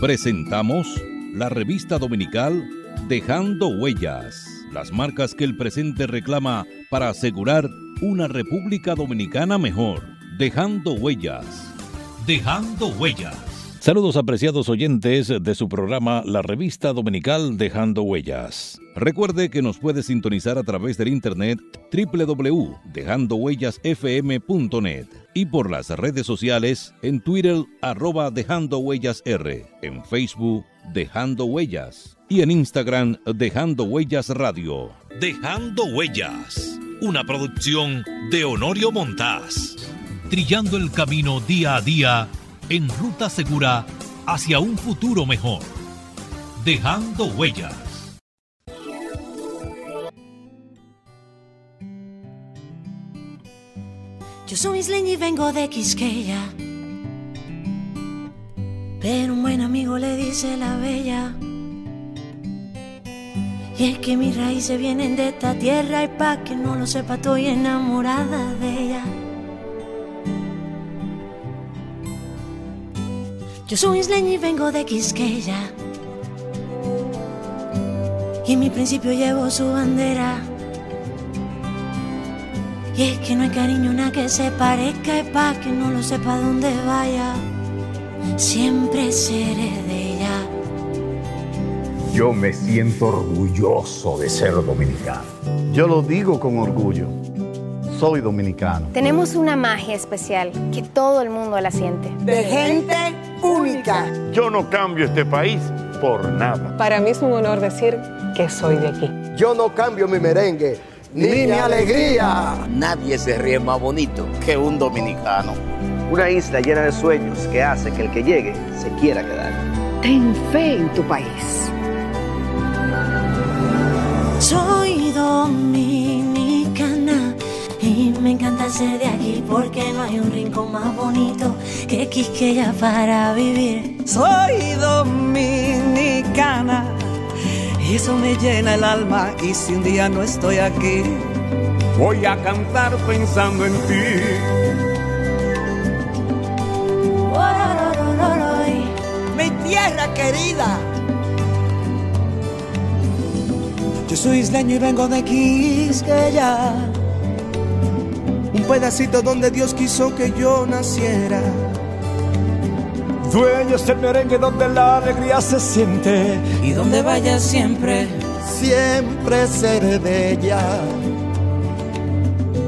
Presentamos la revista dominical Dejando Huellas, las marcas que el presente reclama para asegurar una República Dominicana mejor. Dejando Huellas. Dejando Huellas. Saludos apreciados oyentes de su programa La Revista Dominical Dejando Huellas. Recuerde que nos puede sintonizar a través del internet www.dejandohuellasfm.net y por las redes sociales en Twitter arroba Dejando Huellas R, en Facebook Dejando Huellas y en Instagram Dejando Huellas Radio. Dejando Huellas, una producción de Honorio Montás. Trillando el camino día a día en ruta segura hacia un futuro mejor. Dejando huellas. Yo soy isleña y vengo de Quisqueya. Pero un buen amigo le dice la bella. Y es que mis raíces vienen de esta tierra y pa' que no lo sepa estoy enamorada de ella. Yo soy isleña y vengo de Quisqueya. Y en mi principio llevo su bandera. Y es que no hay cariño nada que se parezca y pa' que no lo sepa dónde vaya. Siempre seré de ella. Yo me siento orgulloso de ser dominicano. Yo lo digo con orgullo. Soy dominicano. Tenemos una magia especial que todo el mundo la siente. De gente única. Yo no cambio este país por nada. Para mí es un honor decir que soy de aquí. Yo no cambio mi merengue ni, ni mi alegría. Nadie se ríe más bonito que un dominicano. Una isla llena de sueños que hace que el que llegue se quiera quedar. Ten fe en tu país. Soy dominicana y me encanta ser de aquí porque no hay un rincón más bonito que Quisqueya para vivir. Soy dominicana y eso me llena el alma y si un día no estoy aquí, voy a cantar pensando en ti. Mi tierra querida. Yo soy isleño y vengo de Quisqueya, pedacito donde Dios quiso que yo naciera. Dueño es el merengue donde la alegría se siente. Y donde vaya siempre, siempre seré de ella.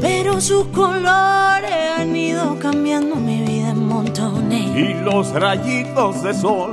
Pero sus colores han ido cambiando mi vida en montones. Y los rayitos de sol,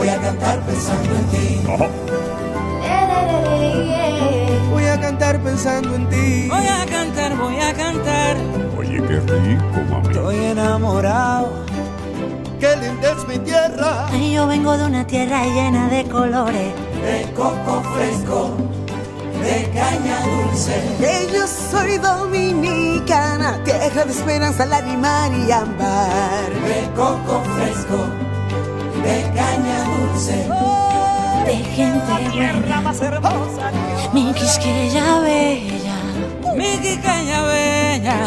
voy a cantar pensando en ti. Voy a cantar pensando en ti. Voy a cantar, voy a cantar. Oye, qué rico, mami. Estoy enamorado. Qué linda es mi tierra. Ay, yo vengo de una tierra llena de colores. De coco fresco, de caña dulce. Que yo soy dominicana, tierra de esperanza, lágrima y ámbar. De coco fresco, más hermosa. Mi Quisqueya bella. Mi Quisqueya bella.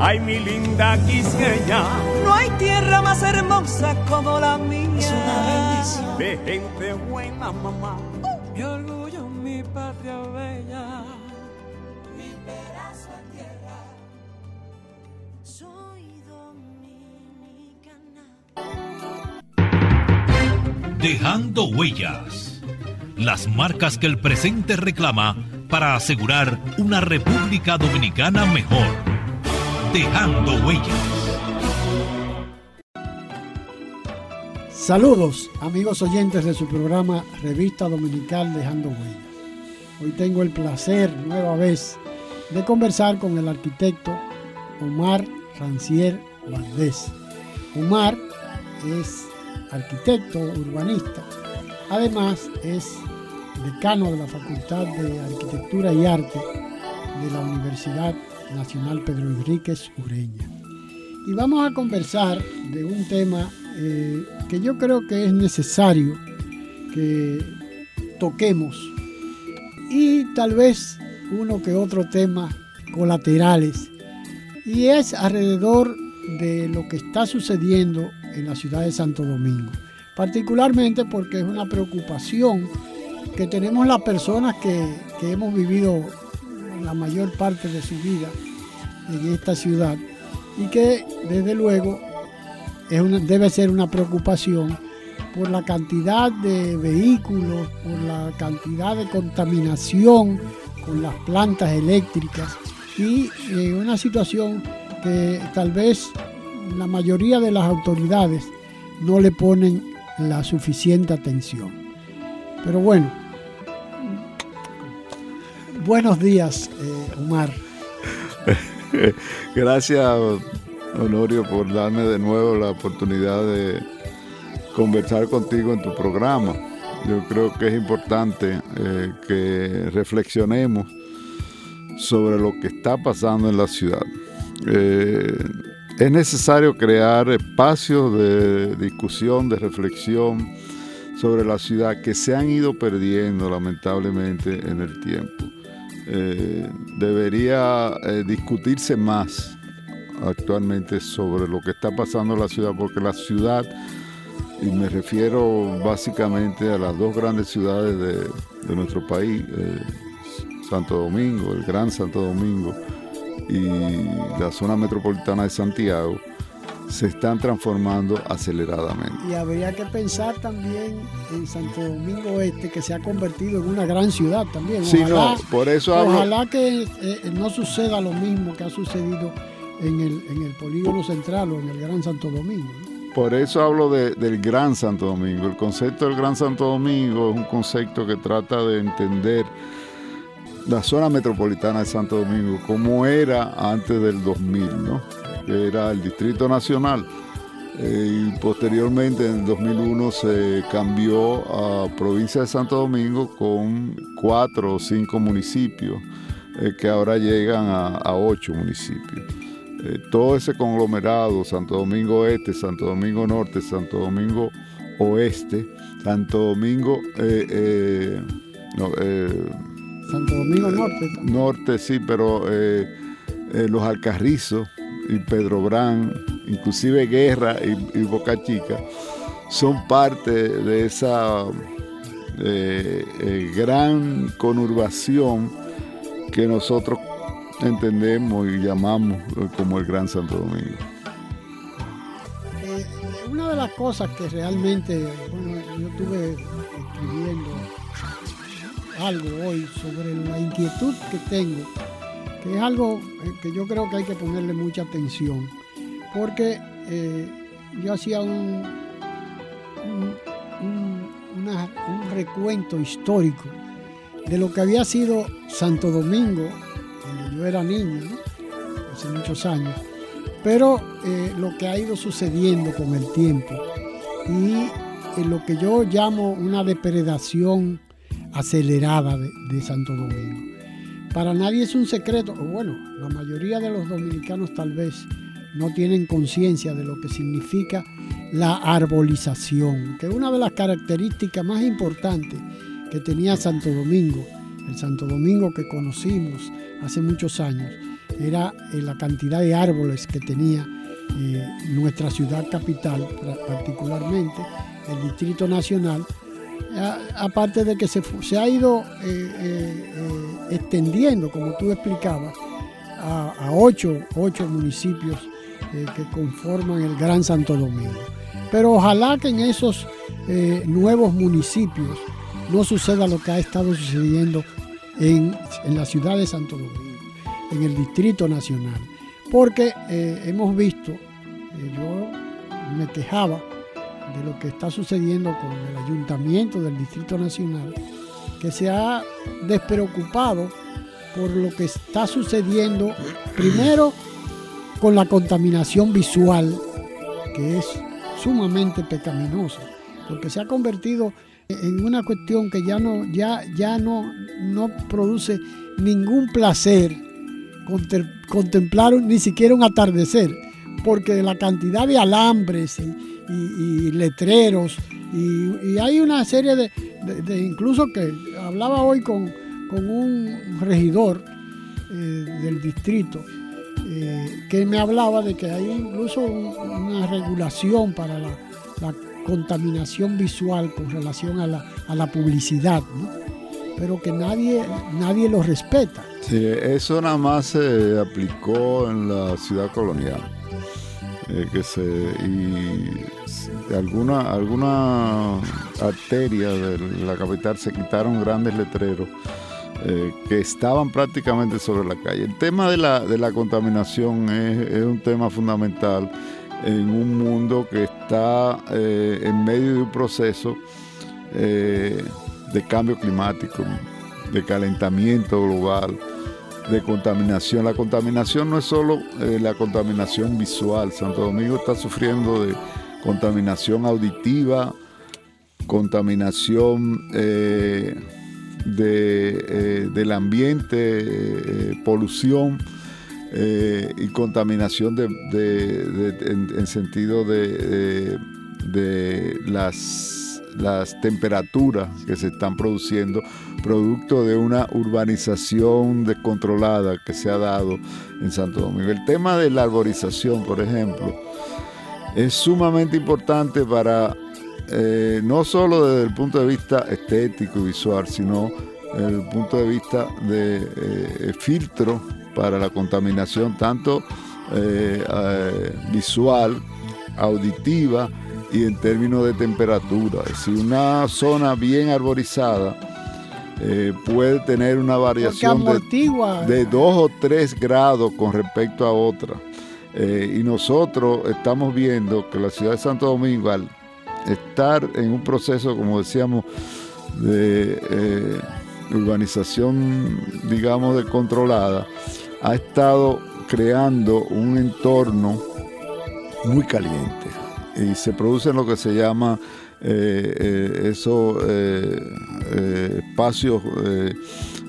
Ay, mi linda Quisqueya. No hay tierra más hermosa como la mía. Es una bendición. De gente buena, mamá. Mi orgullo, mi patria bella. Mi pedazo de tierra. Soy dominicana. Dejando huellas. Las marcas que el presente reclama para asegurar una República Dominicana mejor. Dejando huellas. Saludos, amigos oyentes de su programa Revista Dominical Dejando Huellas. Hoy tengo el placer, nueva vez, de conversar con el arquitecto Omar Rancier Valdés. Omar es arquitecto urbanista Además es decano de la Facultad de Arquitectura y Arte de la Universidad Nacional Pedro Enríquez Ureña. Y vamos a conversar de un tema eh, que yo creo que es necesario que toquemos y tal vez uno que otro tema colaterales y es alrededor de lo que está sucediendo en la ciudad de Santo Domingo, particularmente porque es una preocupación que tenemos las personas que, que hemos vivido la mayor parte de su vida en esta ciudad y que desde luego es debe ser una preocupación por la cantidad de vehículos, por la cantidad de contaminación con las plantas eléctricas y eh, una situación que tal vez la mayoría de las autoridades no le ponen la suficiente atención. Pero bueno, buenos días, eh, Omar. Gracias, Honorio, por darme de nuevo la oportunidad de conversar contigo en tu programa. Yo creo que es importante eh, que reflexionemos sobre lo que está pasando en la ciudad. Eh, es necesario crear espacios de discusión, de reflexión sobre la ciudad que se han ido perdiendo lamentablemente en el tiempo. Eh, debería discutirse más actualmente sobre lo que está pasando en la ciudad, porque la ciudad y me refiero básicamente a las dos grandes ciudades de, nuestro país, eh, Santo Domingo, el Gran Santo Domingo y la zona metropolitana de Santiago, se están transformando aceleradamente. Y habría que pensar también en Santo Domingo Este, que se ha convertido en una gran ciudad también. sí, no, por eso Ojalá que eh, no suceda lo mismo que ha sucedido en el, en el polígono central o en el Gran Santo Domingo. Por eso hablo del Gran Santo Domingo. El concepto del Gran Santo Domingo es un concepto que trata de entender la zona metropolitana de Santo Domingo como era antes del 2000, ¿no? Que era el Distrito Nacional. Eh, y posteriormente en el 2001 se cambió a provincia de Santo Domingo con cuatro o cinco municipios eh, que ahora llegan a ocho municipios. Eh, todo ese conglomerado, Santo Domingo Este, Santo Domingo Norte, Santo Domingo Oeste, Santo Domingo... Santo Domingo Norte. Norte, sí, pero los Alcarrizos y Pedro Brán, inclusive Guerra y, Boca Chica, son parte de esa gran conurbación que nosotros entendemos y llamamos como el Gran Santo Domingo. Eh, una de las cosas que realmente, yo estuve escribiendo algo hoy sobre la inquietud que tengo, que es algo eh, que yo creo que hay que ponerle mucha atención, porque eh, yo hacía un, un recuento histórico de lo que había sido Santo Domingo yo era niño, hace muchos años, pero eh, lo que ha ido sucediendo con el tiempo y lo que yo llamo una depredación acelerada de, Santo Domingo. Para nadie es un secreto, o bueno, la mayoría de los dominicanos tal vez no tienen conciencia de lo que significa la arbolización, que es una de las características más importantes que tenía Santo Domingo, el Santo Domingo que conocimos, hace muchos años era eh, la cantidad de árboles que tenía eh, nuestra ciudad capital, particularmente el Distrito Nacional, aparte de que se, ha ido eh, extendiendo, como tú explicabas, a, ocho, municipios que conforman el Gran Santo Domingo. Pero ojalá que en esos nuevos municipios no suceda lo que ha estado sucediendo en, la ciudad de Santo Domingo, en el Distrito Nacional. Porque eh, hemos visto, eh, yo me quejaba de lo que está sucediendo con el ayuntamiento del Distrito Nacional, que se ha despreocupado por lo que está sucediendo, primero con la contaminación visual, que es sumamente pecaminosa, porque se ha convertido en una cuestión que ya no, ya, ya no, no produce ningún placer contemplar ni siquiera un atardecer, porque la cantidad de alambres letreros, y, hay una serie de, incluso que hablaba hoy con, un regidor eh, del distrito, eh, que me hablaba de que hay incluso una regulación para la, contaminación visual con relación a la, a la publicidad, pero que nadie, nadie lo respeta. Sí, eso nada más se aplicó en la ciudad colonial. Eh, que se y alguna alguna arteria de la capital se quitaron grandes letreros eh, que estaban prácticamente sobre la calle. El tema de la, de la contaminación es, un tema fundamental en un mundo que está eh, en medio de un proceso de cambio climático, de calentamiento global de contaminación. La contaminación no es solo eh, la contaminación visual. Santo Domingo está sufriendo de contaminación auditiva, contaminación eh, de, eh, del ambiente, polución y contaminación de, en, sentido de, de las las temperaturas que se están produciendo, producto de una urbanización descontrolada que se ha dado en Santo Domingo. El tema de la arborización, por ejemplo, es sumamente importante para eh, no solo desde el punto de vista estético y visual, sino desde el punto de vista de eh, filtro para la contaminación tanto eh, visual, auditiva, y en términos de temperatura. Si una zona bien arborizada eh, puede tener una variación de, 2 o 3 grados con respecto a otra. Eh, y nosotros estamos viendo que la ciudad de Santo Domingo, al estar en un proceso, como decíamos, de eh, urbanización, digamos, de controlada, ha estado creando un entorno muy caliente y se producen lo que se llama eh, eh, esos eh, espacios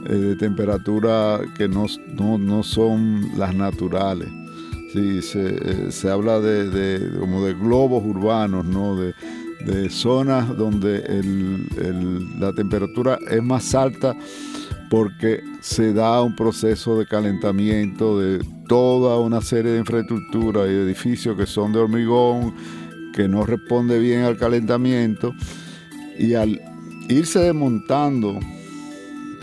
de temperatura que no, son las naturales. Sí, se, habla de, como de globos urbanos, ¿no? de, zonas donde la temperatura es más alta porque se da un proceso de calentamiento de toda una serie de infraestructuras y edificios que son de hormigón, que no responde bien al calentamiento y al irse desmontando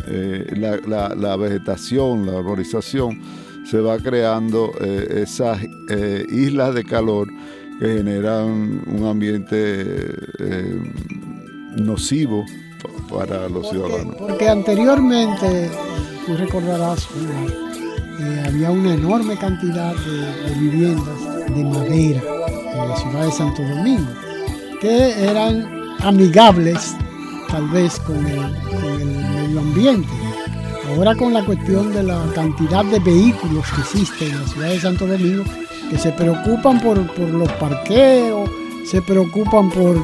eh, la, vegetación, la arborización, se va creando eh, esas eh, islas de calor que generan un ambiente nocivo para los ciudadanos. Porque anteriormente, tú recordarás, había una enorme cantidad de viviendas de madera la ciudad de Santo Domingo, que eran amigables tal vez con el, medio ambiente. Ahora con la cuestión de la cantidad de vehículos que existen en la ciudad de Santo Domingo, que se preocupan por, los parqueos, se preocupan por,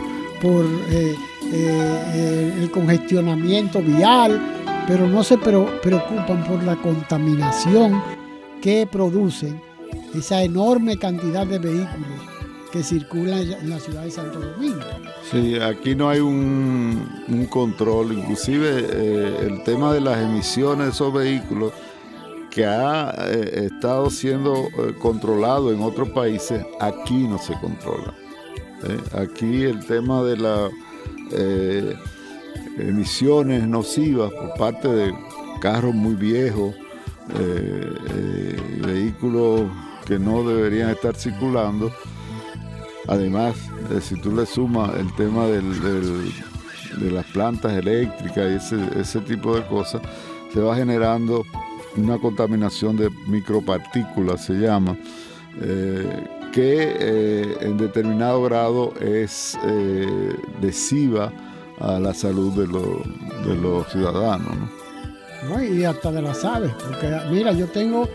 por eh, eh, el congestionamiento vial, pero no se preocupan por la contaminación que producen esa enorme cantidad de vehículos que circula en la ciudad de Santo Domingo. Sí, aquí no hay un, control, inclusive eh, el tema de las emisiones de esos vehículos que ha eh, estado siendo eh, controlado en otros países, aquí no se controla. Aquí el tema de las emisiones nocivas por parte de carros muy viejos, vehículos que no deberían estar circulando, Además, eh, si tú le sumas el tema de las plantas eléctricas y ese, tipo de cosas, se va generando una contaminación de micropartículas, se llama, eh, que eh, en determinado grado es lesiva a la salud de, los ciudadanos. y hasta de las aves, porque mira, yo tengo,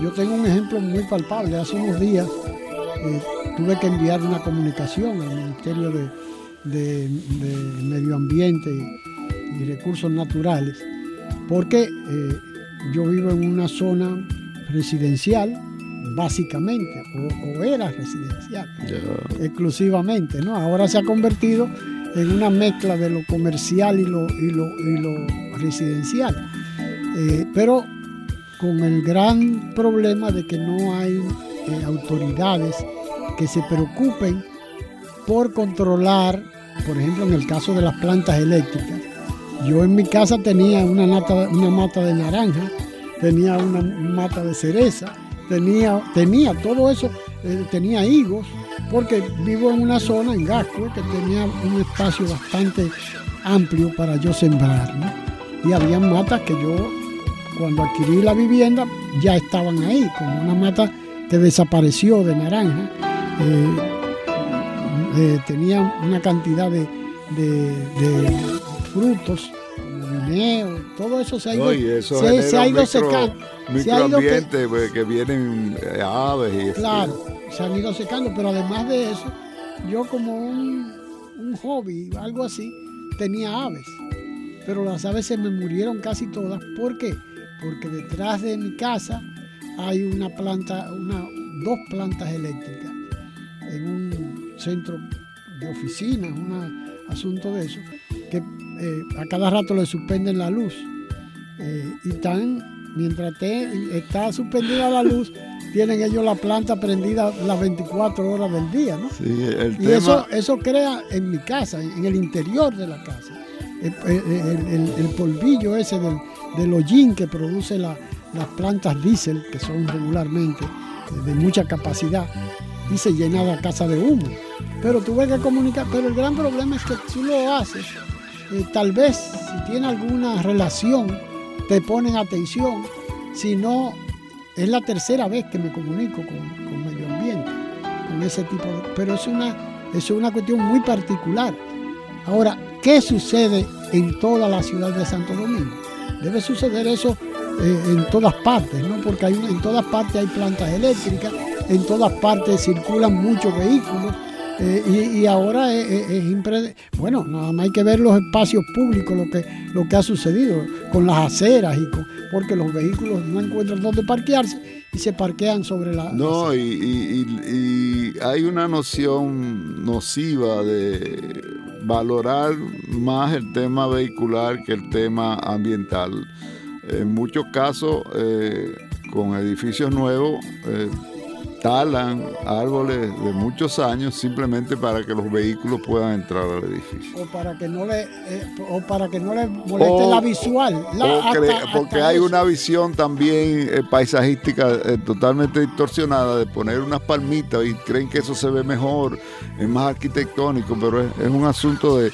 yo tengo un ejemplo muy palpable. Hace unos días tuve que enviar una comunicación al Ministerio de, de, medio ambiente y, recursos naturales, porque eh, yo vivo en una zona residencial, básicamente, o, era residencial, exclusivamente, ¿no? Ahora se ha convertido en una mezcla de lo comercial y lo, y lo, residencial. Eh, pero con el gran problema de que no hay eh, autoridades que se preocupen por controlar, por ejemplo, en el caso de las plantas eléctricas. Yo en mi casa tenía una, una mata de naranja, tenía una mata de cereza, tenía, tenía todo eso, eh, tenía higos, porque vivo en una zona, en Gasco, que tenía un espacio bastante amplio para yo sembrar. Y había matas que yo, cuando adquirí la vivienda, ya estaban ahí, como una mata que desapareció de naranja. Eh, eh, tenía una cantidad de, frutos como guineo, todo eso se ha ido, se, ha ido secando. Microambiente pues, que, vienen eh, aves y Claro, se han ido secando, pero además de eso, yo como un, un hobby, algo así, tenía aves. Pero las aves se me murieron casi todas. ¿Por qué? Porque detrás de mi casa hay una planta, una, dos plantas eléctricas en un centro de oficinas, un asunto de eso, que eh, a cada rato le suspenden la luz. Eh, y están, mientras está suspendida la luz, tienen ellos la planta prendida las 24 horas del día, ¿no? y eso, eso crea en mi casa, en el interior de la casa, el, polvillo ese del, del, hollín que produce las plantas diésel, que son regularmente de mucha capacidad, y se llena la casa de humo. Pero tuve que comunicar, pero el gran problema es que tú lo haces, eh, tal vez si tiene alguna relación, te ponen atención, si no, es la tercera vez que me comunico con, medio ambiente, con ese tipo de... Pero es una, es una cuestión muy particular. Ahora, ¿qué sucede en toda la ciudad de Santo Domingo? Debe suceder eso eh, en todas partes, ¿no? Porque hay, en todas partes hay plantas eléctricas, en todas partes circulan muchos vehículos. Eh, y, ahora es, es, bueno, nada más hay que ver los espacios públicos, lo que, lo que ha sucedido con las aceras y con, porque los vehículos no encuentran dónde parquearse y se parquean sobre la. No, y, y, hay una noción nociva de valorar más el tema vehicular que el tema ambiental. En muchos casos, eh, con edificios nuevos, eh, talan árboles de muchos años simplemente para que los vehículos puedan entrar al edificio. O para que no le, eh, o para que no le moleste la visual. porque hay una visión también paisajística totalmente distorsionada de poner unas palmitas y creen que eso se ve mejor, es más arquitectónico, pero es, un asunto de,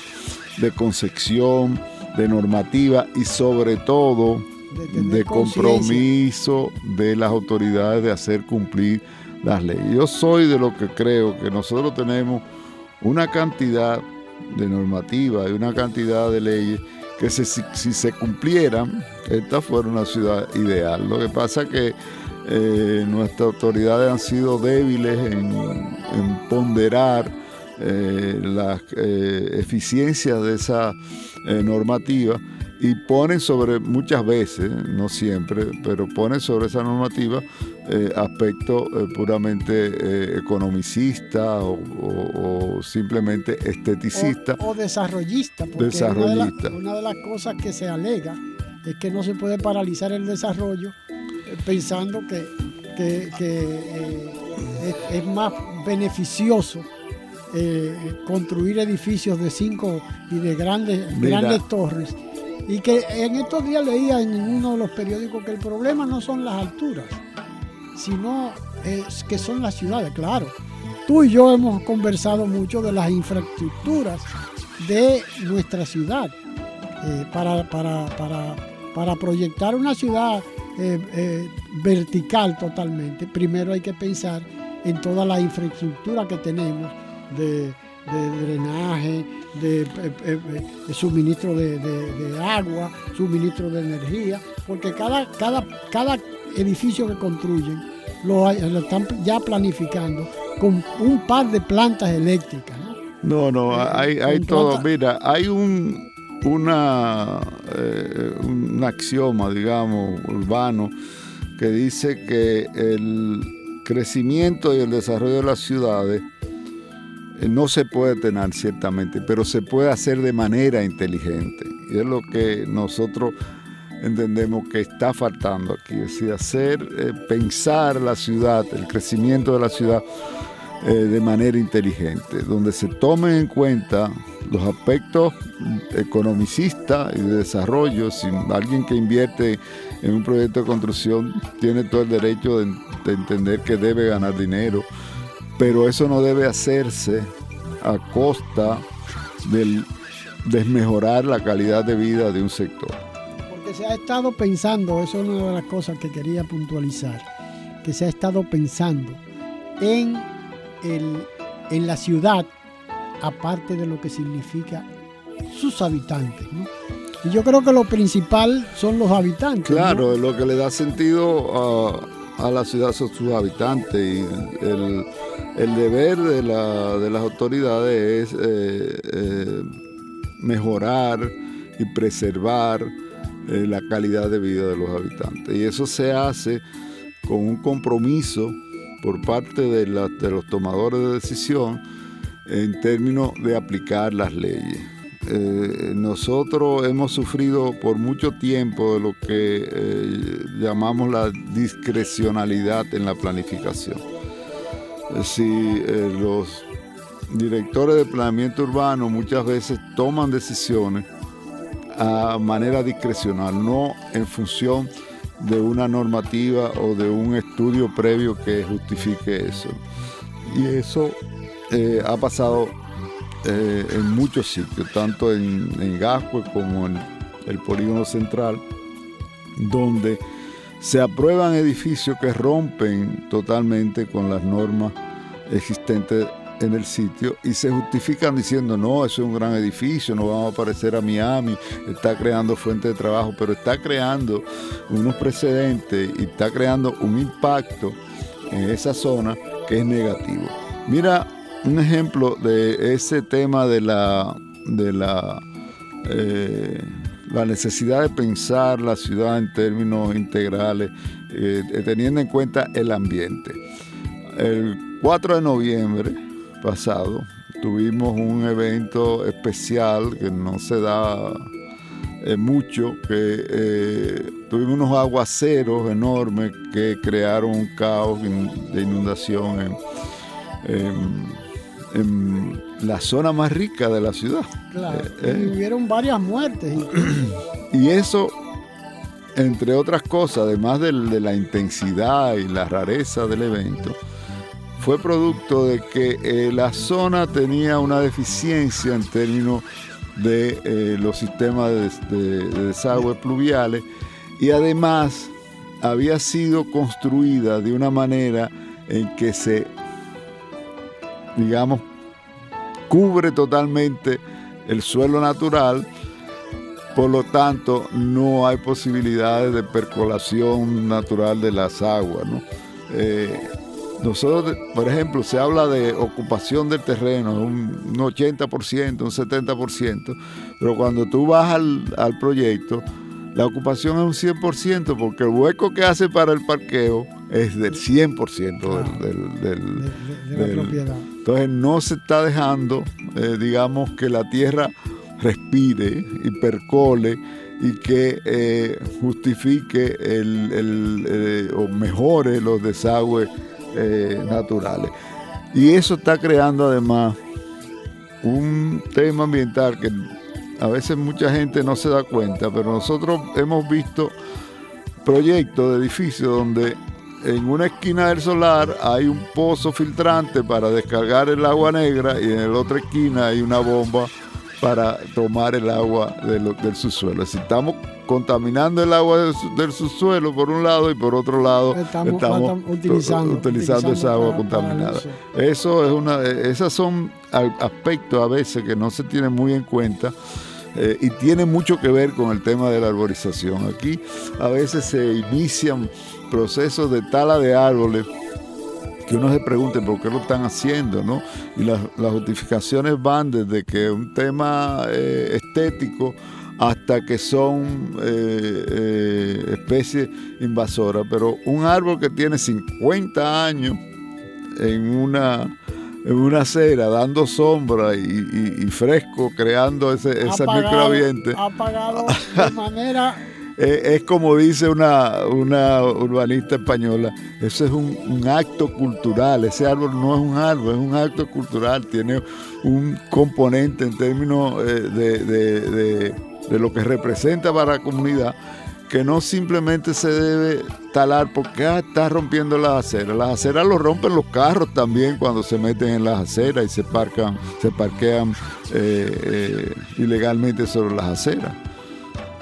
de concepción, de normativa y sobre todo de, compromiso de las autoridades de hacer cumplir las leyes. Yo soy de lo que creo que nosotros tenemos una cantidad de normativa y una cantidad de leyes que si, se cumplieran, esta fuera una ciudad ideal. Lo que pasa es que eh, nuestras autoridades han sido débiles en, ponderar eh, las eh, eficiencias de esa normativa y ponen sobre, muchas veces, no siempre, pero ponen sobre esa normativa eh, aspectos eh, puramente eh, economicistas o, simplemente esteticistas. O, desarrollistas, porque desarrollista. Una, de las cosas que se alega es que no se puede paralizar el desarrollo pensando que, es, más beneficioso construir edificios de cinco y de grandes, grandes torres y que en estos días leía en uno de los periódicos que el problema no son las alturas, sino es que son las ciudades, claro. Tú y yo hemos conversado mucho de las infraestructuras de nuestra ciudad. Eh, para, para, proyectar una ciudad eh, eh, vertical totalmente, primero hay que pensar en toda la infraestructura que tenemos de drenaje, de, eh, eh, suministro de, agua, suministro de energía, porque cada, cada, cada edificio que construyen lo, están ya planificando con un par de plantas eléctricas. No, no, Eh, hay, hay todo. planta- Mira, hay un, una, eh, un axioma, digamos, urbano, que dice que el crecimiento y el desarrollo de las ciudades eh, no se puede tener ciertamente, pero se puede hacer de manera inteligente. Y es lo que nosotros entendemos que está faltando aquí, es decir, hacer, eh, pensar la ciudad, el crecimiento de la ciudad eh, de manera inteligente, donde se tomen en cuenta los aspectos economicistas y de desarrollo. Si alguien que invierte en un proyecto de construcción tiene todo el derecho de, de entender que debe ganar dinero, pero eso no debe hacerse a costa del desmejorar la calidad de vida de un sector. Porque se ha estado pensando, eso es una de las cosas que quería puntualizar, que se ha estado pensando en, el, en la ciudad, aparte de lo que significa sus habitantes. ¿no? Y yo creo que lo principal son los habitantes. ¿no? Claro, lo que le da sentido a, a la ciudad son sus habitantes y el, el deber de, la- de las autoridades es eh, eh, mejorar y preservar eh, la calidad de vida de los habitantes. Y eso se hace con un compromiso por parte de, la- de los tomadores de decisión en términos de aplicar las leyes. Nosotros hemos sufrido por mucho tiempo de lo que llamamos la discrecionalidad en la planificación. Decir, eh, los directores de planeamiento urbano muchas veces toman decisiones a manera discrecional, no en función de una normativa o de un estudio previo que justifique eso. Y eso eh, ha pasado eh, en muchos sitios, tanto en, en Gascue como en el polígono central, donde se aprueban edificios que rompen totalmente con las normas existentes en el sitio y se justifican diciendo, no, eso es un gran edificio, no vamos a parecer a Miami, está creando fuentes de trabajo, pero está creando unos precedentes y está creando un impacto en esa zona que es negativo. Mira un ejemplo de ese tema de la, de la, eh, la necesidad de pensar la ciudad en términos integrales, eh, teniendo en cuenta el ambiente. El 4 de noviembre pasado tuvimos un evento especial que no se da eh, mucho, que eh, tuvimos unos aguaceros enormes que crearon un caos de inundación en la zona más rica de la ciudad. Claro, Eh, y hubieron varias muertes. y- eso, entre otras cosas, además de, la intensidad y la rareza del evento, fue producto de que eh, la zona tenía una deficiencia en términos de eh, los sistemas de, de- de desagüe pluviales y además había sido construida de una manera en que se, digamos, cubre totalmente el suelo natural, por lo tanto no hay posibilidades de percolación natural de las aguas. ¿no? Eh, nosotros, por ejemplo, se habla de ocupación del terreno, un, un 80%, un 70%, pero cuando tú vas al, al proyecto, la ocupación es un 100% porque el hueco que hace para el parqueo es del 100% del, del- del- de la del- propiedad. Entonces no se está dejando, eh, digamos, que la tierra respire y percole y que eh, justifique el, eh, o mejore los desagües naturales. Y eso está creando además un tema ambiental que a veces mucha gente no se da cuenta, pero nosotros hemos visto proyectos de edificios donde en una esquina del solar hay un pozo filtrante para descargar el agua negra y en la otra esquina hay una bomba para tomar el agua del subsuelo. Si estamos contaminando el agua del, su- del subsuelo por un lado y por otro lado Estamos- utilizando- utilizando esa agua para- para contaminada. eso. Eso es una, esas son aspectos a veces que no se tienen muy en cuenta eh, y tiene mucho que ver con el tema de la arborización. Aquí a veces se inician procesos de tala de árboles que uno se pregunte por qué lo están haciendo, ¿no? Y las, justificaciones van desde que un tema eh, estético hasta que son eh, eh, especies invasoras. Pero un árbol que tiene 50 años en una, en una acera, dando sombra y, fresco, creando ese, ese microambiente. Apagado de manera es como dice una, una urbanista española, eso es un, acto cultural, ese árbol no es un árbol, es un acto cultural, tiene un componente en términos eh, de, lo que representa para la comunidad, que no simplemente se debe talar porque ah, está rompiendo las aceras. Las aceras lo rompen los carros también cuando se meten en las aceras y se, parcan, se parquean eh, eh, ilegalmente sobre las aceras.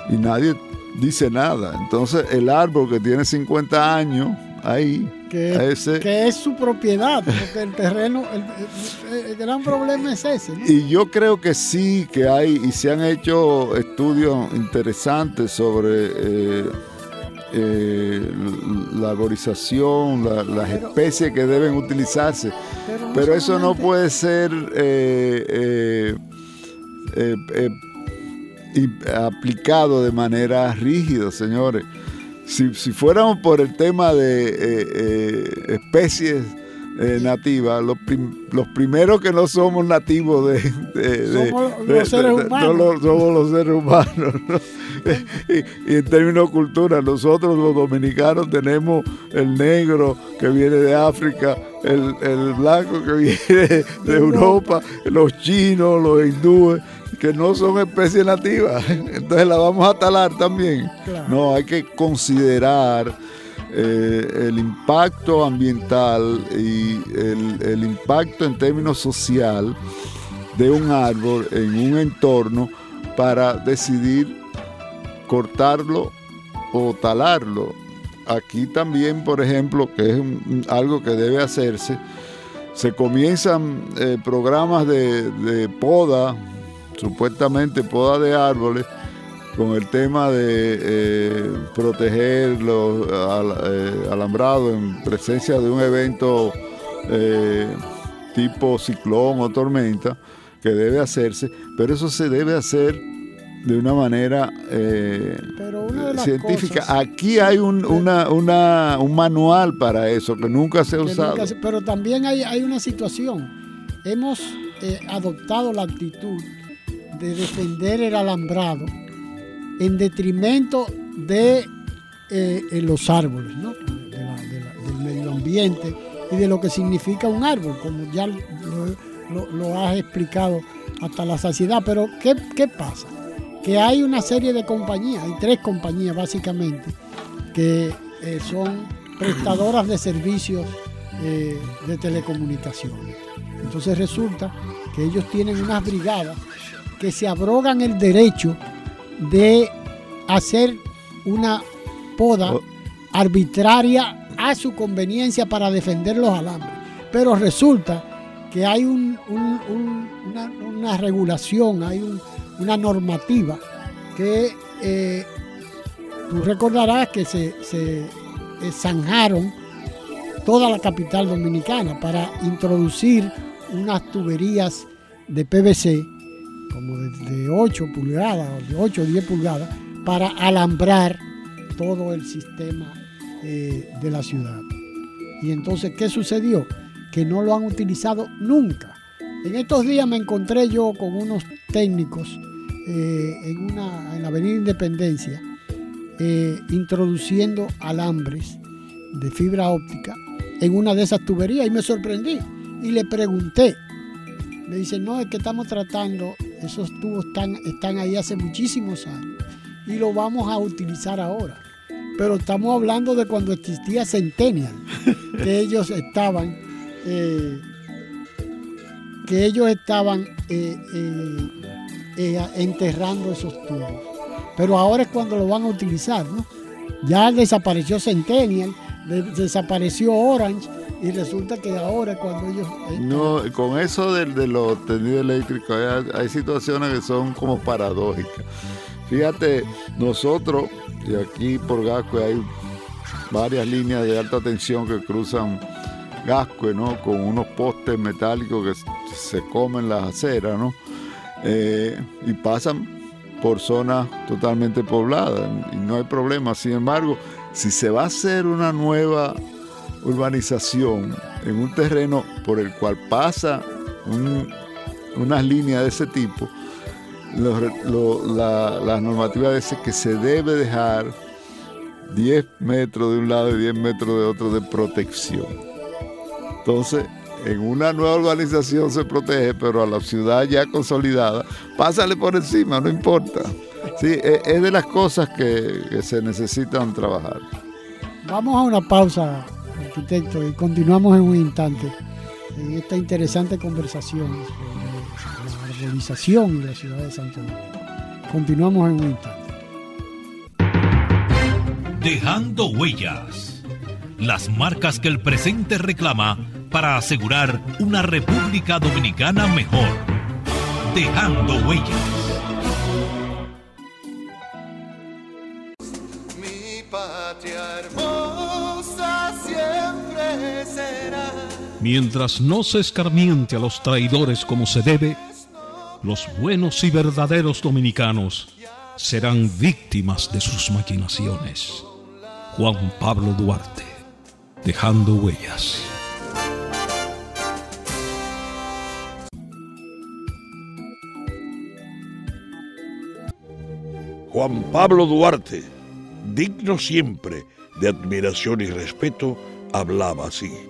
Y nadie dice nada. Entonces el árbol que tiene 50 años ahí, que, que es su propiedad, porque el terreno, el, gran problema es ese. Y yo creo que sí, que hay, y se han hecho estudios interesantes sobre eh, eh, la arborización, las especies que deben utilizarse, pero, eso no puede ser... Eh, y aplicado de manera rígida, señores. Si, fuéramos por el tema de eh, eh, especies eh, nativas, los, primeros que no somos nativos de... somos los seres humanos. somos los seres humanos. y, en términos de cultura, nosotros los dominicanos tenemos el negro que viene de África, el, el blanco que viene de Europa, los chinos, los hindúes que no son especies nativas, entonces la vamos a talar también. No, hay que considerar eh, el impacto ambiental y el, impacto en términos social de un árbol en un entorno para decidir cortarlo o talarlo. Aquí también, por ejemplo, que es algo que debe hacerse, se comienzan eh, programas de poda supuestamente poda de árboles con el tema de eh, proteger los eh, alambrados en presencia de un evento eh, tipo ciclón o tormenta que debe hacerse, pero eso se debe hacer de una manera científica. Aquí hay un, un manual para eso que nunca se ha usado. pero también hay, hay una situación. Hemos adoptado la actitud de defender el alambrado en detrimento de eh, los árboles, del medio ambiente y de lo que significa un árbol, como ya lo, has explicado hasta la saciedad. Pero ¿qué, pasa? Que hay una serie de compañías, hay tres compañías básicamente, que eh, son prestadoras de servicios eh, de telecomunicaciones. Entonces resulta que ellos tienen unas brigadas que se abrogan el derecho de hacer una poda oh. arbitraria a su conveniencia para defender los alambres. Pero resulta que hay una, regulación, hay una normativa que eh, tú recordarás que se, se zanjaron toda la capital dominicana para introducir unas tuberías de PVC como de, 8 pulgadas, de 8 o 10 pulgadas, para alambrar todo el sistema eh, de la ciudad. Y entonces, ¿qué sucedió? Que no lo han utilizado nunca. En estos días me encontré yo con unos técnicos eh, en, una, en la Avenida Independencia, eh, introduciendo alambres de fibra óptica en una de esas tuberías y me sorprendí. Y le pregunté, me dice, no, es que estamos tratando esos tubos están, están ahí hace muchísimos años y lo vamos a utilizar ahora. Pero estamos hablando de cuando existía Centennial, que ellos estaban, eh, que ellos estaban eh, eh, enterrando esos tubos. Pero ahora es cuando lo van a utilizar, ¿no? Ya desapareció Centennial, desapareció Orange y resulta que ahora cuando ellos... No, con eso de, de los tendidos eléctricos hay, situaciones que son como paradójicas. Fíjate, nosotros, y aquí por Gasco hay varias líneas de alta tensión que cruzan gascue, ¿no? Con unos postes metálicos que se comen las aceras, ¿no? Eh, y pasan por zonas totalmente pobladas y no hay problema. Sin embargo, si se va a hacer una nueva urbanización en un terreno por el cual pasa unas líneas de ese tipo, la, normativa dice que se debe dejar 10 metros de un lado y 10 metros de otro de protección. Entonces, en una nueva urbanización se protege, pero a la ciudad ya consolidada, pásale por encima, no importa. Sí, e, es de las cosas que se necesitan trabajar. Vamos a una pausa, arquitecto, y continuamos en un instante en esta interesante conversación sobre la organización de la ciudad de Santo Domingo. Continuamos en un instante. Dejando huellas. Las marcas que el presente reclama para asegurar una República Dominicana mejor. Dejando huellas. Mientras no se escarmiente a los traidores como se debe, los buenos y verdaderos dominicanos serán víctimas de sus maquinaciones. Juan Pablo Duarte, dejando huellas. Juan Pablo Duarte, digno siempre de admiración y respeto, hablaba así.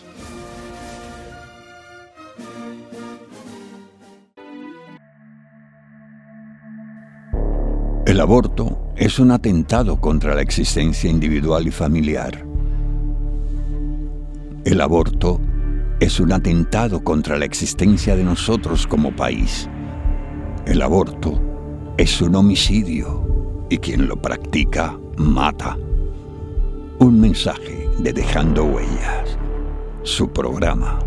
El aborto es un atentado contra la existencia individual y familiar. El aborto es un atentado contra la existencia de nosotros como país. El aborto es un homicidio y quien lo practica mata. Un mensaje de Dejando Huellas, su programa.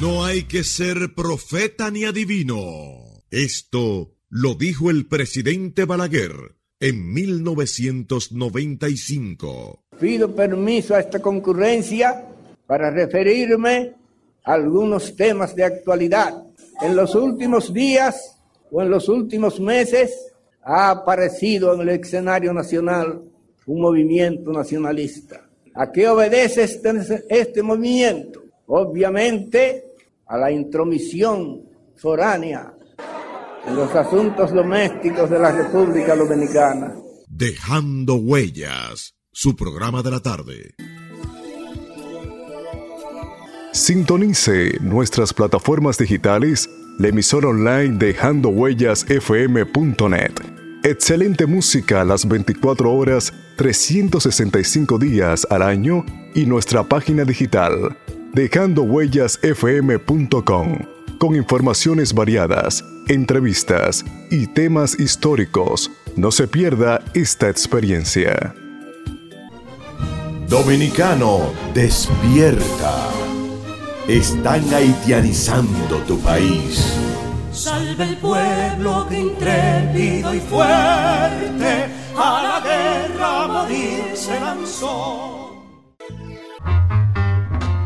No hay que ser profeta ni adivino. Esto lo dijo el presidente Balaguer en 1995. Pido permiso a esta concurrencia para referirme a algunos temas de actualidad. En los últimos días o en los últimos meses ha aparecido en el escenario nacional un movimiento nacionalista. ¿A qué obedece este, este movimiento? Obviamente a la intromisión foránea en los asuntos domésticos de la República Dominicana. Dejando huellas, su programa de la tarde. Sintonice nuestras plataformas digitales, la emisora online Dejando Huellas FM.net. Excelente música a las 24 horas, 365 días al año y nuestra página digital dejandohuellasfm.com, con informaciones variadas, entrevistas y temas históricos. No se pierda esta experiencia. Dominicano, despierta. Están haitianizando tu país. Salve el pueblo que intrépido y fuerte a la guerra morir se lanzó.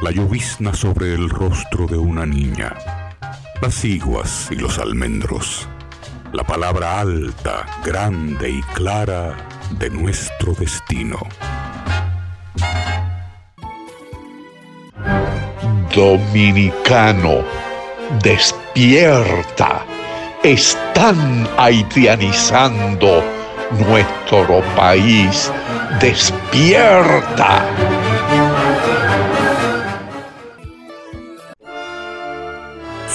la llovizna sobre el rostro de una niña, las iguas y los almendros, la palabra alta, grande y clara de nuestro destino. Dominicano, despierta. Están haitianizando nuestro país. Despierta.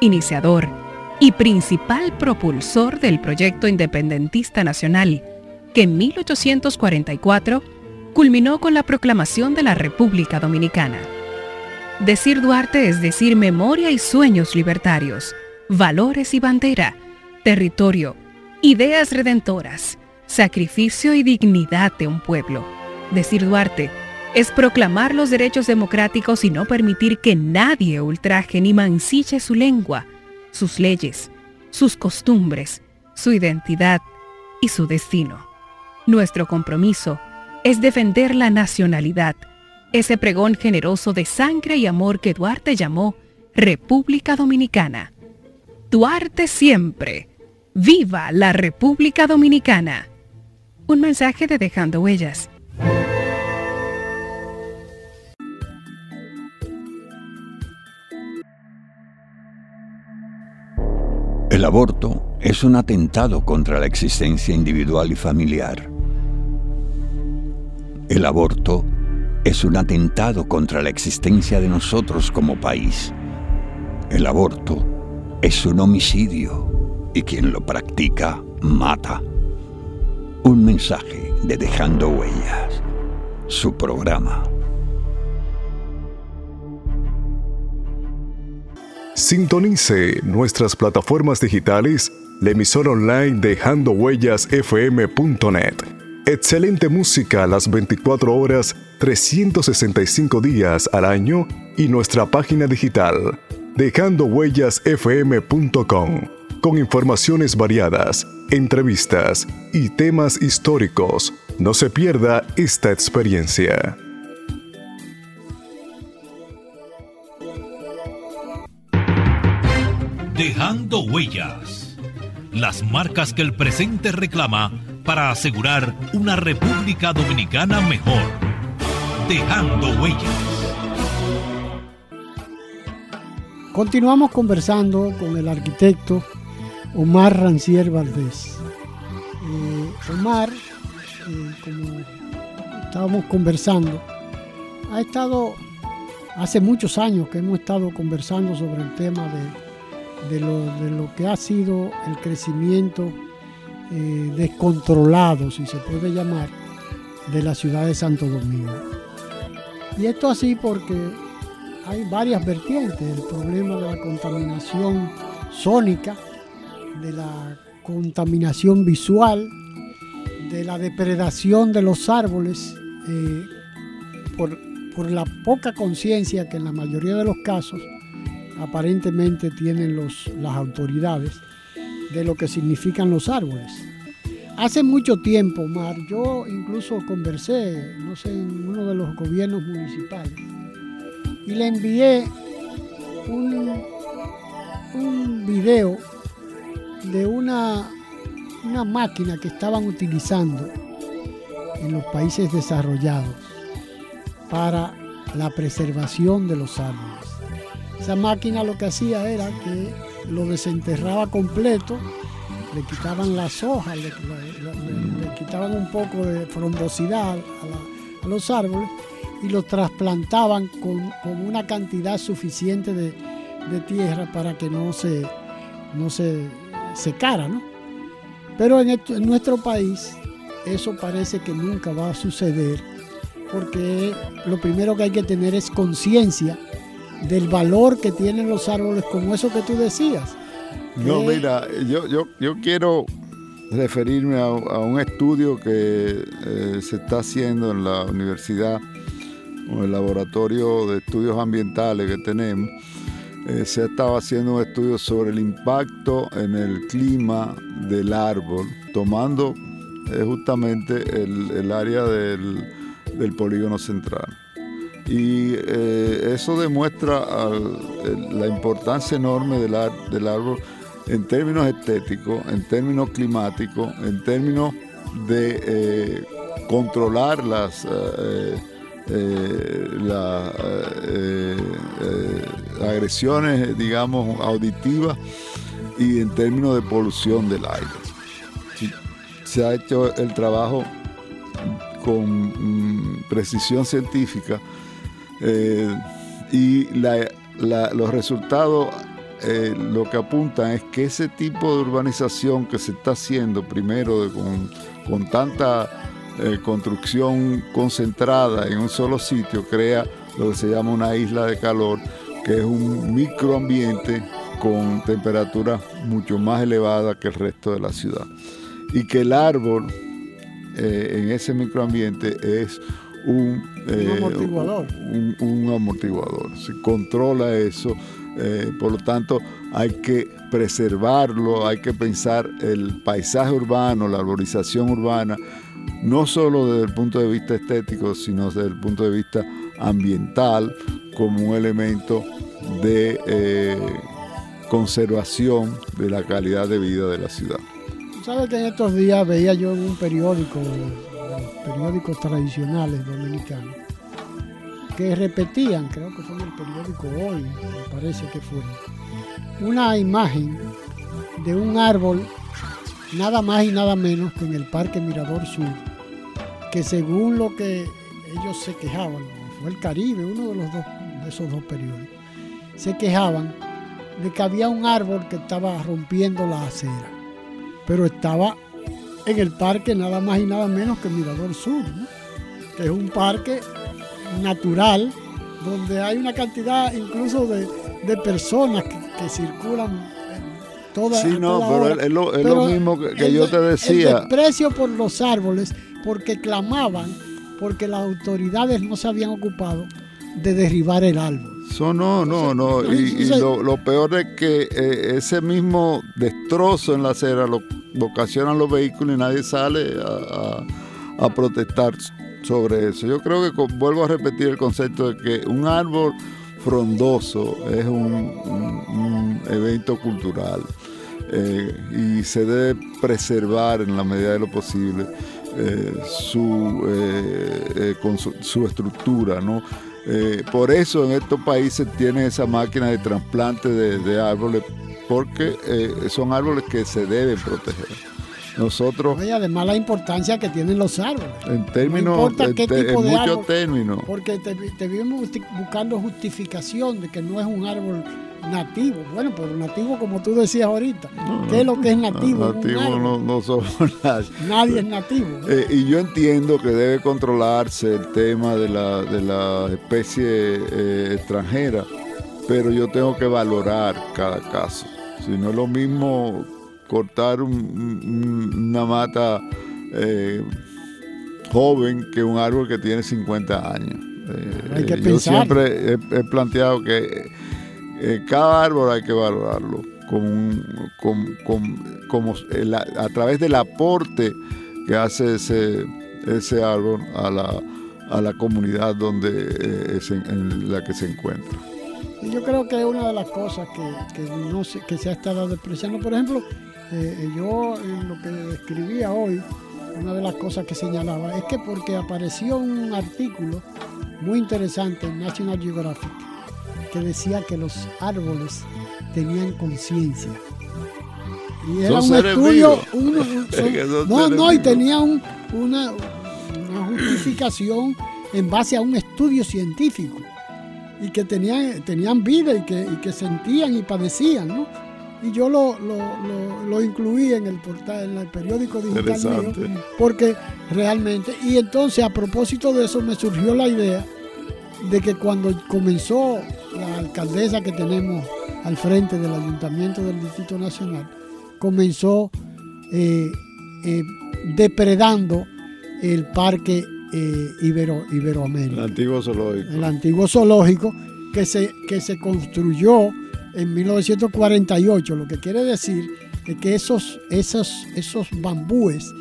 iniciador y principal propulsor del proyecto independentista nacional, que en 1844 culminó con la proclamación de la República Dominicana. Decir Duarte es decir memoria y sueños libertarios, valores y bandera, territorio, ideas redentoras, sacrificio y dignidad de un pueblo. Decir Duarte es proclamar los derechos democráticos y no permitir que nadie ultraje ni mancille su lengua, sus leyes, sus costumbres, su identidad y su destino. Nuestro compromiso es defender la nacionalidad, ese pregón generoso de sangre y amor que Duarte llamó República Dominicana. Duarte siempre. ¡Viva la República Dominicana! Un mensaje de Dejando Huellas. El aborto es un atentado contra la existencia individual y familiar. El aborto es un atentado contra la existencia de nosotros como país. El aborto es un homicidio y quien lo practica mata. Un mensaje de Dejando Huellas, su programa. Sintonice nuestras plataformas digitales, la emisora online Dejando Huellas FM.net. Excelente música las 24 horas, 365 días al año y nuestra página digital dejandohuellasfm.com con informaciones variadas, entrevistas y temas históricos. No se pierda esta experiencia. Dejando huellas. Las marcas que el presente reclama para asegurar una República Dominicana mejor. Dejando huellas. Continuamos conversando con el arquitecto Omar Rancier Valdés. Eh, Omar, eh, como estábamos conversando, ha estado hace muchos años que hemos estado conversando sobre el tema de de lo, que ha sido el crecimiento eh, descontrolado, si se puede llamar, de la ciudad de Santo Domingo. Y esto así porque hay varias vertientes, el problema de la contaminación sónica, de la contaminación visual, de la depredación de los árboles, eh, por, por la poca conciencia que en la mayoría de los casos aparentemente tienen los, las autoridades de lo que significan los árboles. Hace mucho tiempo, Mar, yo incluso conversé, no sé, en uno de los gobiernos municipales y le envié un video de una, una máquina que estaban utilizando en los países desarrollados para la preservación de los árboles. Esa máquina lo que hacía era que lo desenterraba completo, le quitaban las hojas, le, quitaban un poco de frondosidad a, los árboles y los trasplantaban con, una cantidad suficiente de, tierra para que no se, no se secara. ¿no? Pero en nuestro país eso parece que nunca va a suceder porque lo primero que hay que tener es conciencia del valor que tienen los árboles, como eso que tú decías. No, mira, yo, yo, yo quiero referirme a, un estudio que eh, se está haciendo en la universidad o el laboratorio de estudios ambientales que tenemos. Eh, se estaba haciendo un estudio sobre el impacto en el clima del árbol, tomando eh, justamente el, área del, del polígono central. Y eh, eso demuestra la importancia enorme del, del, árbol en términos estéticos, en términos climáticos, en términos de eh, controlar las, eh, las agresiones, digamos, auditivas y en términos de polución del aire. Se ha hecho el trabajo con mm, precisión científica eh, y los resultados eh, lo que apuntan es que ese tipo de urbanización que se está haciendo primero con, tanta eh, construcción concentrada en un solo sitio crea lo que se llama una isla de calor, que es un microambiente con temperaturas mucho más elevadas que el resto de la ciudad. Y que el árbol en ese microambiente es un, eh, amortiguador. Un, amortiguador. Se controla eso, eh, por lo tanto hay que preservarlo, hay que pensar el paisaje urbano, la arborización urbana, no solo desde el punto de vista estético, sino desde el punto de vista ambiental, como un elemento de eh, conservación de la calidad de vida de la ciudad. ¿Sabes que en estos días veía yo en un periódico periódicos tradicionales dominicanos, que repetían, creo que fue en el periódico hoy, me parece que fue, una imagen de un árbol, nada más y nada menos que en el Parque Mirador Sur, que según lo que ellos se quejaban, fue el Caribe, uno de los dos de esos dos periódicos, se quejaban de que había un árbol que estaba rompiendo la acera, pero estaba en el parque nada más y nada menos que Mirador Sur, que es un parque natural donde hay una cantidad incluso de, personas que, circulan toda Sí, no, pero es, lo, mismo que, yo te decía. El precio por los árboles, porque clamaban, porque las autoridades no se habían ocupado de derribar el árbol. So, no, no, no. Y, lo, peor es que eh, ese mismo destrozo en la acera lo, ocasionan los vehículos y nadie sale a, protestar sobre eso. Yo creo que vuelvo a repetir el concepto de que un árbol frondoso es un, evento cultural eh, y se debe preservar en la medida de lo posible eh, su, con su, estructura, ¿no? Eh, por eso en estos países tienen esa máquina de trasplante de, árboles, porque eh, son árboles que se deben proteger. Nosotros. Y además la importancia que tienen los árboles. En términos, no qué tipo de muchos términos. Porque te, te vivimos buscando justificación de que no es un árbol nativo. Bueno, pero nativo, como tú decías ahorita, ¿qué es lo que es nativo? Nativo no, no, somos nadie. Nadie es nativo. Eh, y yo entiendo que debe controlarse el tema de la, de la especie eh, extranjera, pero yo tengo que valorar cada caso. Si no es lo mismo cortar una mata eh, joven que un árbol que tiene 50 años. Hay que yo siempre he planteado que eh, cada árbol hay que valorarlo como a través del aporte que hace ese, ese árbol a la, a la comunidad donde, eh, en la que se encuentra. Yo creo que es una de las cosas que, no se, que se ha estado despreciando. Por ejemplo, eh, yo en lo que escribía hoy, una de las cosas que señalaba es que porque apareció un artículo muy interesante en National Geographic que decía que los árboles tenían conciencia. Y era un estudio, no, no, y tenía una, una justificación en base a un estudio científico y que tenían, tenían vida y que, y que sentían y padecían, ¿no? Y yo lo, lo, incluí en el portal, en el periódico digital mío, porque realmente, y entonces a propósito de eso me surgió la idea de que cuando comenzó la alcaldesa que tenemos al frente del ayuntamiento del Distrito Nacional, comenzó eh, eh, depredando el parque eh, Ibero, Iberoamérica. El antiguo zoológico. El antiguo zoológico que se, que se construyó en 1948, lo que quiere decir que esos, esos, esos bambúes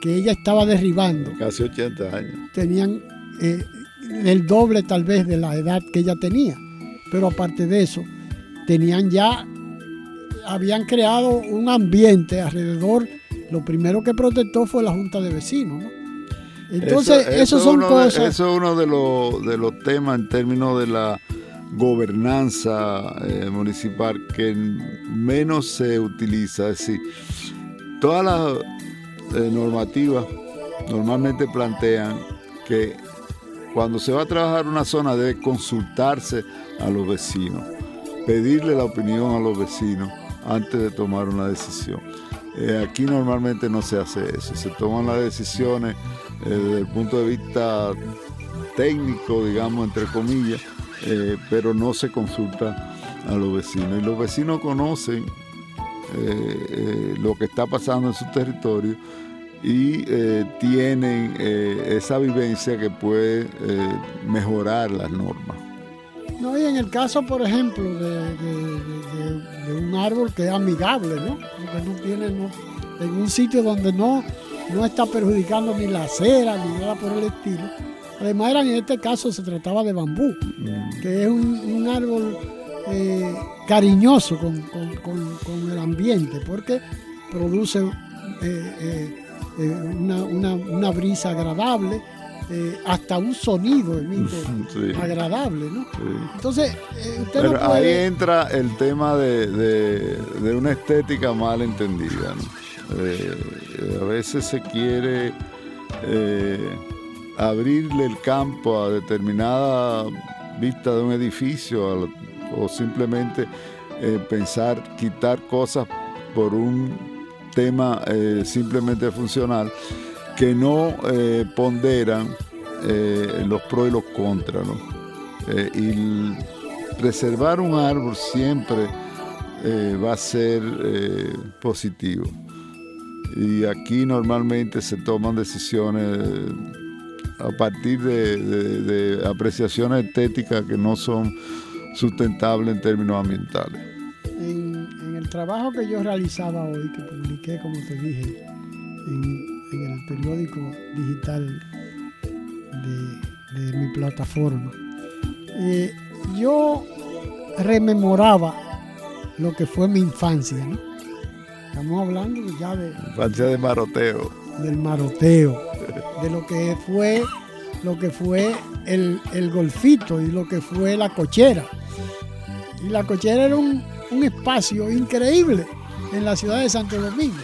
que ella estaba derribando. Casi 80 años. Tenían eh, el doble tal vez de la edad que ella tenía. Pero aparte de eso, tenían ya, habían creado un ambiente alrededor. Lo primero que protestó fue la Junta de Vecinos. Entonces, eso, son cosas. eso es uno de los, de los temas en términos de la gobernanza eh, municipal que menos se utiliza. Es decir, todas las eh, normativas normalmente plantean que cuando se va a trabajar una zona debe consultarse a los vecinos, pedirle la opinión a los vecinos antes de tomar una decisión. Eh, aquí normalmente no se hace eso, se toman las decisiones desde el punto de vista técnico, digamos, entre comillas, eh, pero no se consulta a los vecinos. Y los vecinos conocen eh, eh, lo que está pasando en su territorio y tienen esa vivencia que puede mejorar las normas. No, y en el caso, por ejemplo, de, un árbol que es amigable, ¿no? Porque no tiene, en un sitio donde no, no está perjudicando ni la acera ni nada por el estilo Además, en este caso se trataba de bambú, mm. que es un, árbol eh, cariñoso con, el ambiente, porque produce eh, eh, una, brisa agradable, hasta un sonido emite agradable, ¿no? Entonces, usted ahí entra el tema de, una estética mal entendida, a veces se quiere abrirle el campo a determinada vista de un edificio o simplemente eh, pensar quitar cosas por un tema eh, simplemente funcional que no eh, ponderan los pros y los contras. y preservar un árbol siempre va a ser positivo. Y aquí normalmente se toman decisiones a partir de, apreciaciones estéticas que no son sustentables en términos ambientales. El trabajo que yo realizaba hoy, que publiqué, como te dije, en, el periódico digital de, mi plataforma, eh, yo rememoraba lo que fue mi infancia, Estamos hablando ya de... Infancia de maroteo. Del maroteo de lo que fue lo que fue el, golfito y lo que fue la cochera. Y la cochera era un, espacio increíble en la ciudad de Santo Domingo.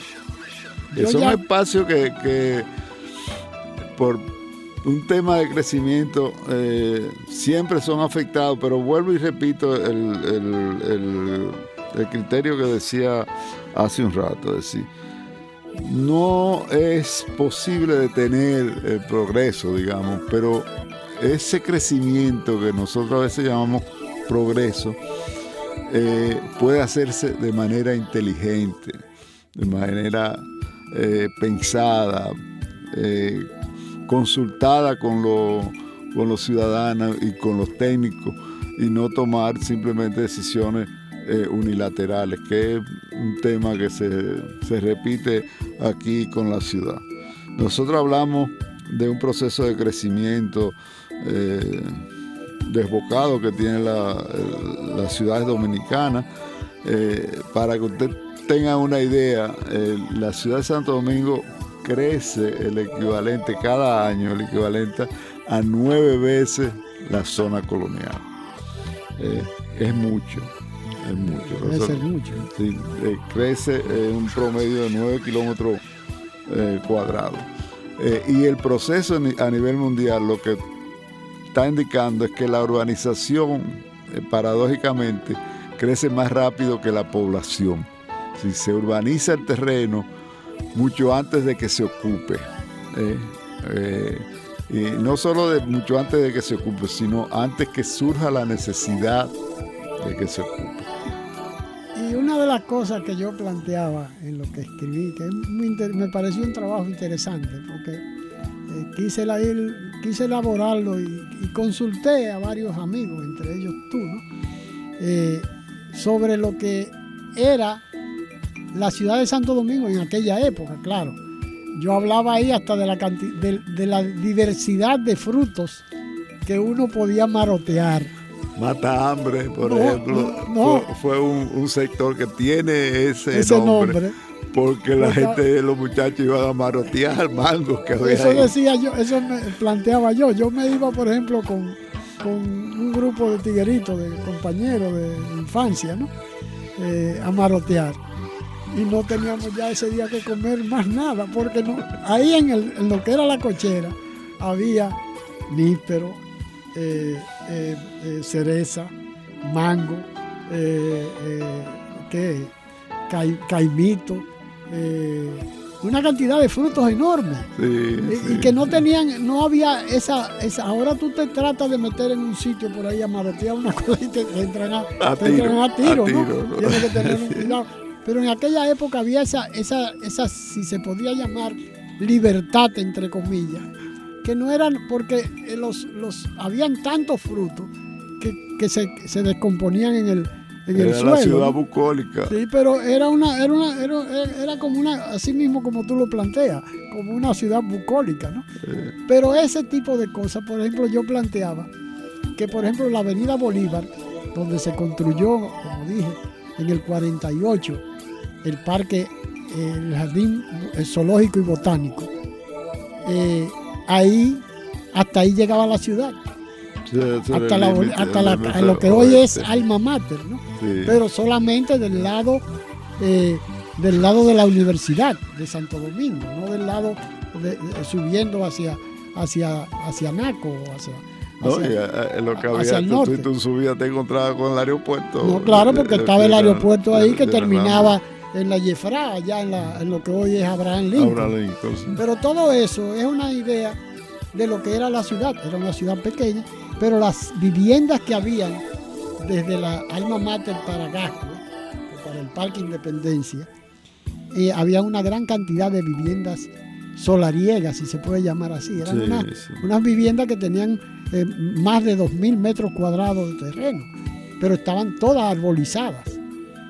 es un espacio que, por un tema de crecimiento eh, siempre son afectados, pero vuelvo y repito el, el criterio que decía hace un rato, es decir, no es posible detener el progreso, digamos, pero ese crecimiento que nosotros a veces llamamos progreso eh, puede hacerse de manera inteligente, de manera eh, pensada, eh, consultada con, con los ciudadanos y con los técnicos y no tomar simplemente decisiones unilaterales, que es un tema que se, repite aquí con la ciudad. Nosotros hablamos de un proceso de crecimiento desbocado que tienen las ciudades dominicanas. Eh, para que usted tenga una idea, la ciudad de Santo Domingo crece el equivalente cada año, el equivalente a nueve veces la zona colonial. Eh, es mucho, es mucho. mucho. Eh, crece en un promedio de 9 kilómetros eh, cuadrados. y el proceso a nivel mundial lo que está indicando es que la urbanización, paradójicamente, crece más rápido que la población. Si se urbaniza el terreno mucho antes de que se ocupe. Y no solo de mucho antes de que se ocupe, sino antes que surja la necesidad de que se ocupe. Y una de las cosas que yo planteaba en lo que escribí, que me pareció un trabajo interesante, porque eh, quise, quise elaborarlo y, consulté a varios amigos, entre ellos tú, ¿no? Eh, sobre lo que era la ciudad de Santo Domingo en aquella época, claro. Yo hablaba ahí hasta de la, de, la diversidad de frutos que uno podía marotear. Mata hambre, por ejemplo, fue, un, sector que tiene ese, nombre, Porque la gente, los muchachos iban a marotear mangos que había Eso decía yo, eso me planteaba yo. Yo me iba, por ejemplo, con, un grupo de tigueritos, de compañeros de infancia, ¿no? Eh, a marotear y no teníamos ya ese día que comer más nada, porque no, ahí en, lo que era la cochera había níspero, eh, eh, cereza, mango, ¿qué? caimito, una cantidad de frutos enormes y, que no tenían, no había esa, esa, ahora tú te tratas de meter en un sitio por ahí a marotear una cosa y te, entran a, tiro, ¿no? Tienes que tener un cuidado. Pero en aquella época había esa, esa, esa, si se podía llamar, libertad, entre comillas, que no eran porque los, los, habían tantos frutos que, se, descomponían en el, en el suelo. la ciudad bucólica. Sí, pero era una, era una, era, como una, así mismo como tú lo planteas, como una ciudad bucólica, ¿no? Pero ese tipo de cosas, por ejemplo, yo planteaba que, por ejemplo, la avenida Bolívar, donde se construyó, como dije, en el 48, el parque, el jardín zoológico y botánico. Eh, ahí, hasta ahí llegaba la ciudad. Hasta, lo que hoy es alma mater, ¿no? Pero solamente del lado, eh, del lado de la universidad de Santo Domingo, no del lado subiendo hacia, hacia, hacia Naco, hacia, no, eh, lo que había, tú, subías te encontrabas con el aeropuerto. No, claro, porque estaba el aeropuerto ahí que terminaba en la Yefra, allá en, lo que hoy es Abraham Lincoln. Pero todo eso es una idea de lo que era la ciudad. Era una ciudad pequeña, pero las viviendas que habían desde la alma mater para Gasco, para el Parque Independencia, eh, había una gran cantidad de viviendas solariegas, si se puede llamar así. Eran unas viviendas que tenían eh, más de 2.000 metros cuadrados de terreno, pero estaban todas arbolizadas.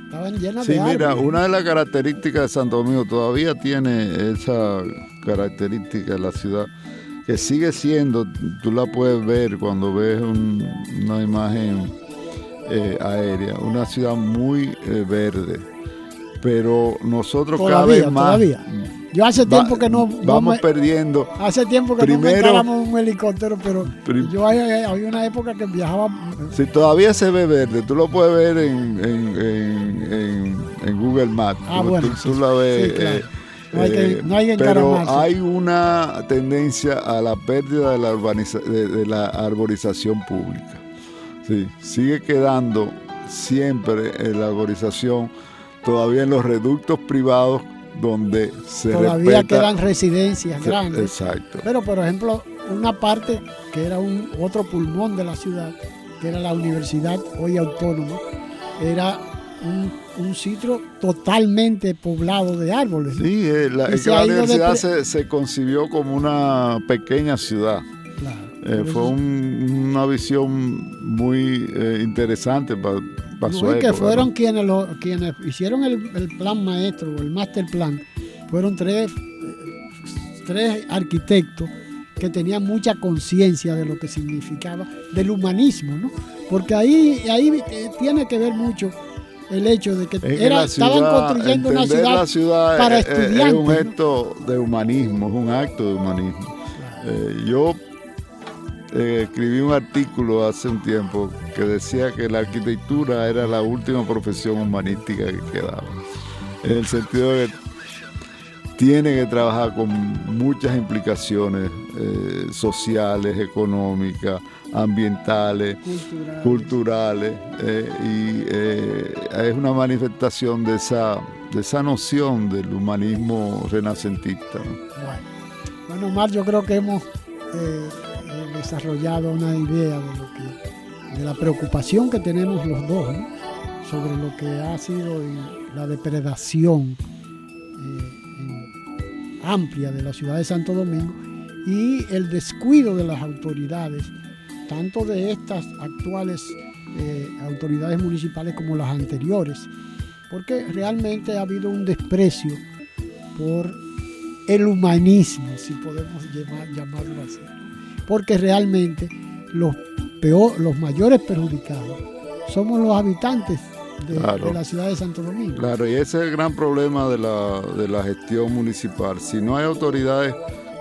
Estaban llenas sí, de mira, una de las características de Santo Domingo todavía tiene esa característica de la ciudad, que sigue siendo, tú la puedes ver cuando ves una imagen eh, aérea, una ciudad muy eh, verde, pero nosotros cada vez más... Yo hace tiempo que no. Vamos perdiendo. Hace tiempo que no me un helicóptero, pero yo había, una época que viajaba. Si todavía se ve verde, tú lo puedes ver en, en, Google Maps. Ah, bueno. Tú, la ves. Eh, no hay que, eh, no hay pero hay una tendencia a la pérdida de la, de, la arborización pública. Sí, sigue quedando siempre la arborización todavía en los reductos privados donde se Todavía quedan residencias grandes. Exacto. Pero, por ejemplo, una parte que era un otro pulmón de la ciudad, que era la universidad hoy autónoma, era un, sitio totalmente poblado de árboles. Sí, eh, la, universidad se, concibió como una pequeña ciudad. Eh, fue una visión muy eh, interesante para que fueron quienes, lo, quienes hicieron el, plan maestro o el master plan, fueron tres, tres arquitectos que tenían mucha conciencia de lo que significaba, del humanismo, ¿no? Porque ahí, ahí tiene que ver mucho el hecho de que estaban construyendo una ciudad, para estudiantes. Es un acto de humanismo, es un acto de humanismo. Eh, yo eh, escribí un artículo hace un tiempo que decía que la arquitectura era la última profesión humanística que quedaba. En el sentido de que tiene que trabajar con muchas implicaciones eh, sociales, económicas, ambientales, culturales, eh, y eh, es una manifestación de esa, de esa noción del humanismo renacentista. Bueno. Omar, yo creo que hemos desarrollado una idea de lo que, de la preocupación que tenemos los dos sobre lo que ha sido la depredación amplia de la ciudad de Santo Domingo y el descuido de las autoridades, tanto de estas actuales eh, autoridades municipales como las anteriores, porque realmente ha habido un desprecio por el humanismo, si podemos llamarlo así, porque realmente los, peor, los mayores perjudicados somos los habitantes de, la ciudad de Santo Domingo. Claro, y ese es el gran problema de la, gestión municipal. Si no hay autoridades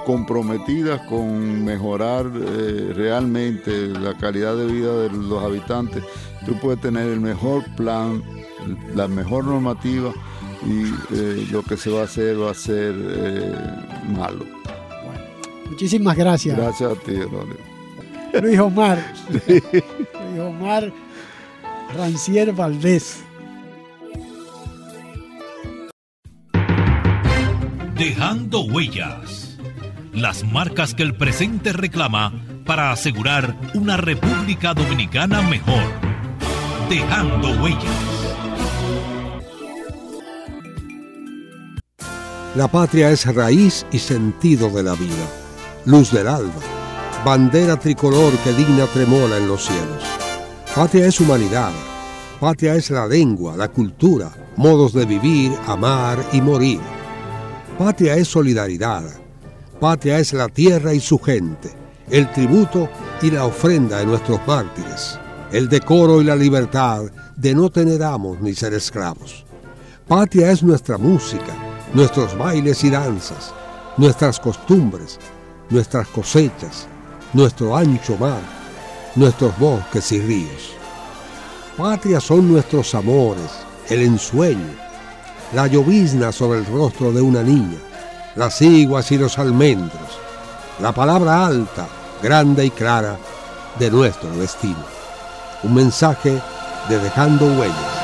comprometidas con mejorar eh, realmente la calidad de vida de los habitantes, tú puedes tener el mejor plan, la mejor normativa y eh, lo que se va a hacer va a ser eh, malo. muchísimas gracias. Gracias a ti, Luis Omar. Luis Omar Rancier Valdés. Dejando huellas. Las marcas que el presente reclama para asegurar una República Dominicana mejor. Dejando huellas. La patria es raíz y sentido de la vida, luz del alba, bandera tricolor que digna tremola en los cielos Patria es humanidad. Patria es la lengua, la cultura, modos de vivir, amar y morir. Patria es solidaridad. Patria es la tierra y su gente, el tributo y la ofrenda de nuestros mártires, el decoro y la libertad de no tener amos ni ser esclavos. Patria es nuestra música, nuestros bailes y danzas, nuestras costumbres, nuestras cosechas, nuestro ancho mar nuestros bosques y ríos. Patria son nuestros amores, el ensueño, la llovizna sobre el rostro de una niña, las iguas y los almendros, la palabra alta, grande y clara de nuestro destino. Un mensaje de Dejando Huellas.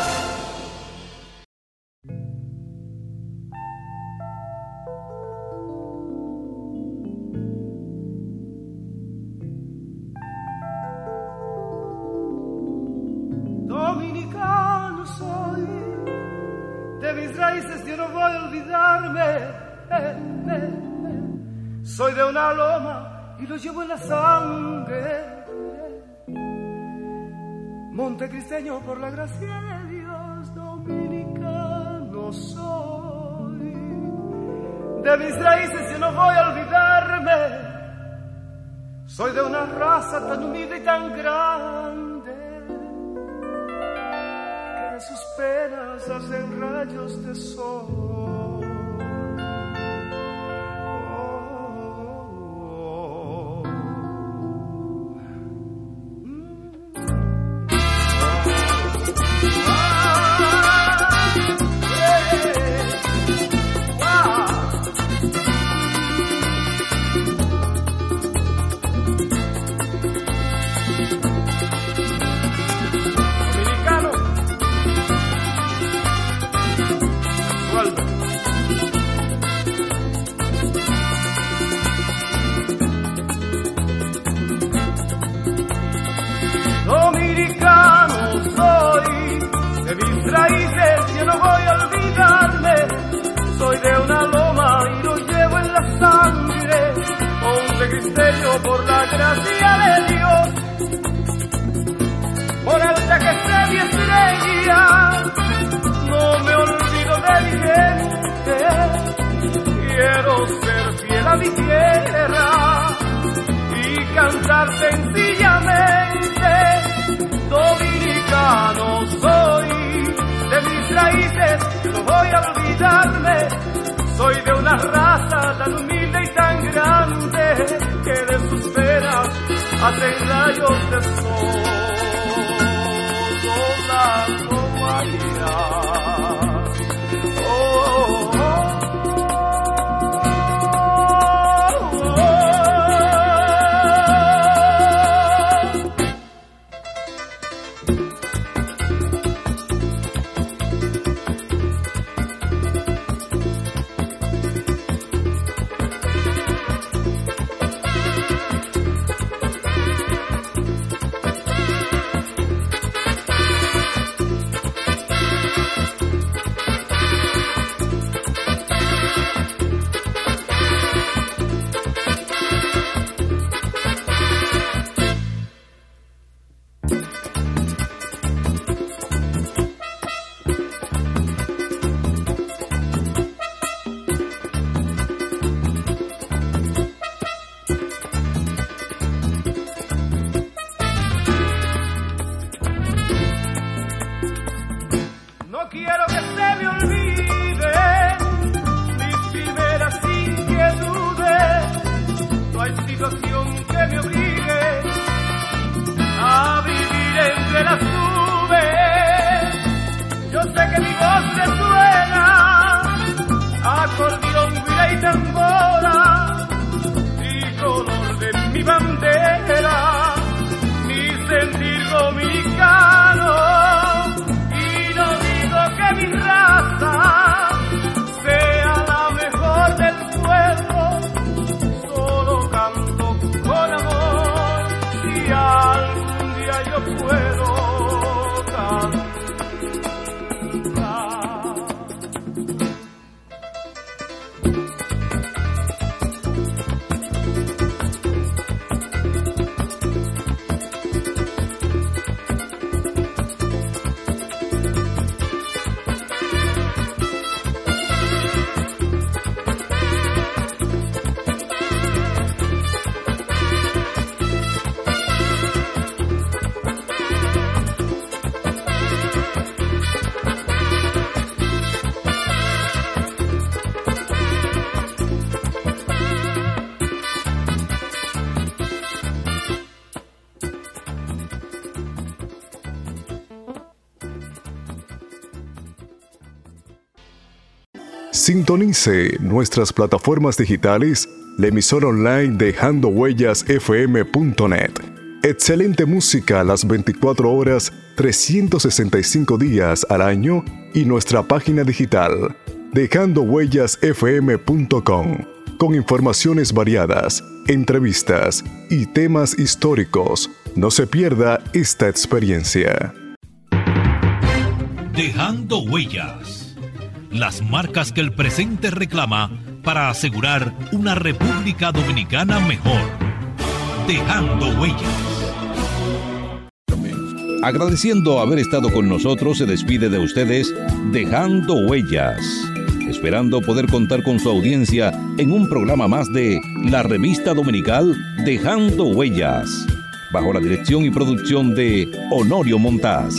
Tierra, cantar sencillamente. Dominicano soy, de mis raíces no voy a olvidarme. Soy de una raza tan humilde y tan grande que de sus venas hacen rayos de sol. Sintonice nuestras plataformas digitales, la emisora online Dejando Huellas. Excelente música las 24 horas, 365 días al año y nuestra página digital Dejando Huellas con informaciones variadas, entrevistas y temas históricos. No se pierda esta experiencia. Dejando Huellas las marcas que el presente reclama para asegurar una República Dominicana mejor. Dejando huellas. Agradeciendo haber estado con nosotros, se despide de ustedes Dejando Huellas, esperando poder contar con su audiencia en un programa más de la revista dominical Dejando Huellas, bajo la dirección y producción de Honorio Montaz.